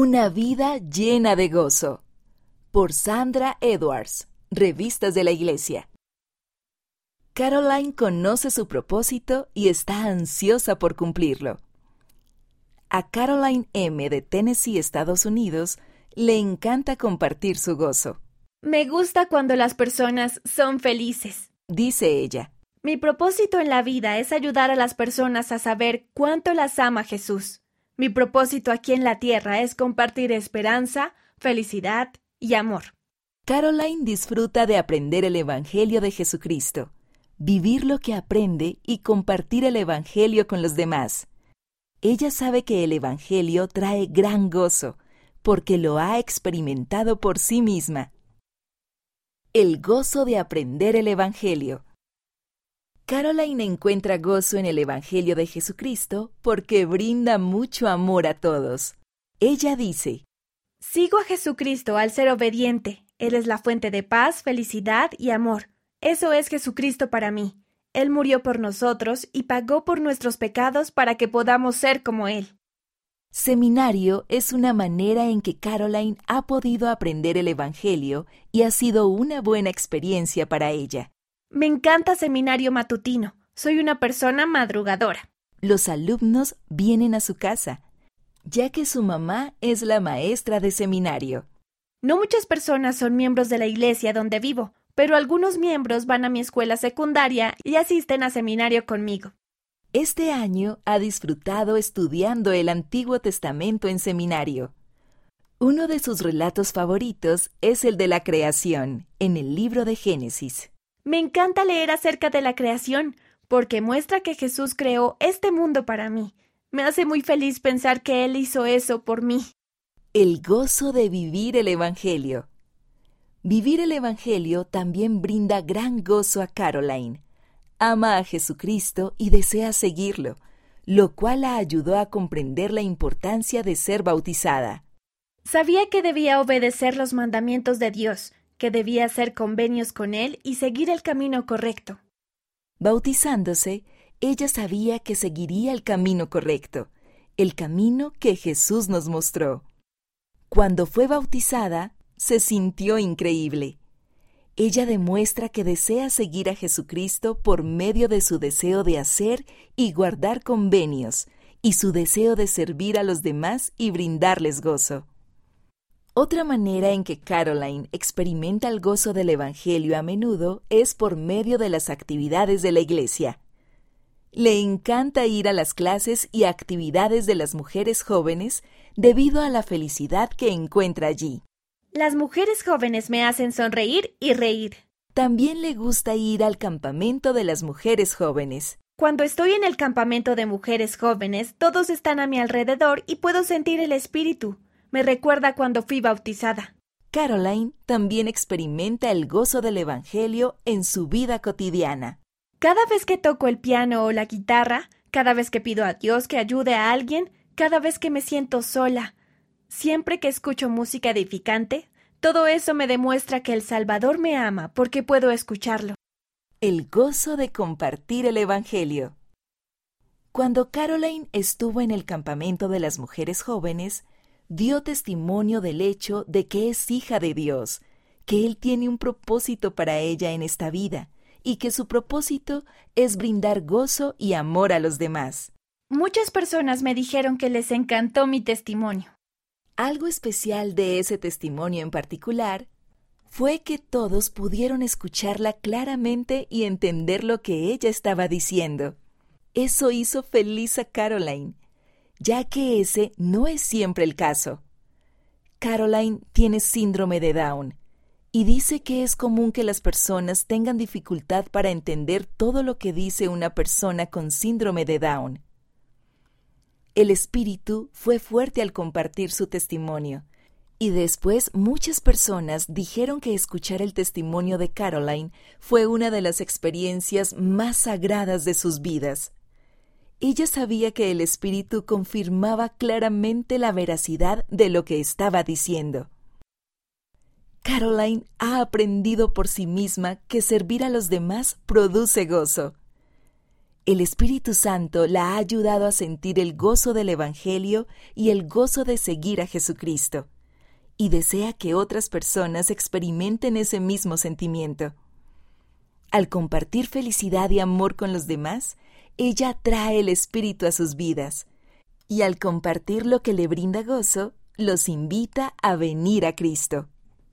Una vida llena de gozo. Por Sandra Edwards, Revistas de la Iglesia. Caroline conoce su propósito y está ansiosa por cumplirlo. A Caroline M. de Tennessee, Estados Unidos, le encanta compartir su gozo. Me gusta cuando las personas son felices, dice ella. Mi propósito en la vida es ayudar a las personas a saber cuánto las ama Jesús. Mi propósito aquí en la tierra es compartir esperanza, felicidad y amor. Caroline disfruta de aprender el Evangelio de Jesucristo, vivir lo que aprende y compartir el Evangelio con los demás. Ella sabe que el Evangelio trae gran gozo, porque lo ha experimentado por sí misma. El gozo de aprender el Evangelio. Caroline encuentra gozo en el Evangelio de Jesucristo porque brinda mucho amor a todos. Ella dice, Sigo a Jesucristo al ser obediente. Él es la fuente de paz, felicidad y amor. Eso es Jesucristo para mí. Él murió por nosotros y pagó por nuestros pecados para que podamos ser como Él. Seminario es una manera en que Caroline ha podido aprender el Evangelio y ha sido una buena experiencia para ella. Me encanta seminario matutino. Soy una persona madrugadora. Los alumnos vienen a su casa, ya que su mamá es la maestra de seminario. No muchas personas son miembros de la iglesia donde vivo, pero algunos miembros van a mi escuela secundaria y asisten a seminario conmigo. Este año ha disfrutado estudiando el Antiguo Testamento en seminario. Uno de sus relatos favoritos es el de la creación, en el libro de Génesis. Me encanta leer acerca de la creación, porque muestra que Jesús creó este mundo para mí. Me hace muy feliz pensar que Él hizo eso por mí. El gozo de vivir el Evangelio. Vivir el Evangelio también brinda gran gozo a Caroline. Ama a Jesucristo y desea seguirlo, lo cual la ayudó a comprender la importancia de ser bautizada. Sabía que debía obedecer los mandamientos de Dios, que debía hacer convenios con él y seguir el camino correcto. Bautizándose, ella sabía que seguiría el camino correcto, el camino que Jesús nos mostró. Cuando fue bautizada, se sintió increíble. Ella demuestra que desea seguir a Jesucristo por medio de su deseo de hacer y guardar convenios, y su deseo de servir a los demás y brindarles gozo. Otra manera en que Caroline experimenta el gozo del Evangelio a menudo es por medio de las actividades de la Iglesia. Le encanta ir a las clases y actividades de las mujeres jóvenes debido a la felicidad que encuentra allí. Las mujeres jóvenes me hacen sonreír y reír. También le gusta ir al campamento de las mujeres jóvenes. Cuando estoy en el campamento de mujeres jóvenes, todos están a mi alrededor y puedo sentir el espíritu. Me recuerda cuando fui bautizada. Caroline también experimenta el gozo del Evangelio en su vida cotidiana. Cada vez que toco el piano o la guitarra, cada vez que pido a Dios que ayude a alguien, cada vez que me siento sola, siempre que escucho música edificante, todo eso me demuestra que el Salvador me ama porque puedo escucharlo. El gozo de compartir el Evangelio. Cuando Caroline estuvo en el campamento de las mujeres jóvenes, dio testimonio del hecho de que es hija de Dios, que Él tiene un propósito para ella en esta vida, y que su propósito es brindar gozo y amor a los demás. Muchas personas me dijeron que les encantó mi testimonio. Algo especial de ese testimonio en particular fue que todos pudieron escucharla claramente y entender lo que ella estaba diciendo. Eso hizo feliz a Caroline, ya que ese no es siempre el caso. Caroline tiene síndrome de Down y dice que es común que las personas tengan dificultad para entender todo lo que dice una persona con síndrome de Down. El espíritu fue fuerte al compartir su testimonio, y después muchas personas dijeron que escuchar el testimonio de Caroline fue una de las experiencias más sagradas de sus vidas. Ella sabía que el espíritu confirmaba claramente la veracidad de lo que estaba diciendo. Caroline ha aprendido por sí misma que servir a los demás produce gozo. El Espíritu Santo la ha ayudado a sentir el gozo del Evangelio y el gozo de seguir a Jesucristo, y desea que otras personas experimenten ese mismo sentimiento. Al compartir felicidad y amor con los demás, ella trae el Espíritu a sus vidas, y al compartir lo que le brinda gozo, los invita a venir a Cristo.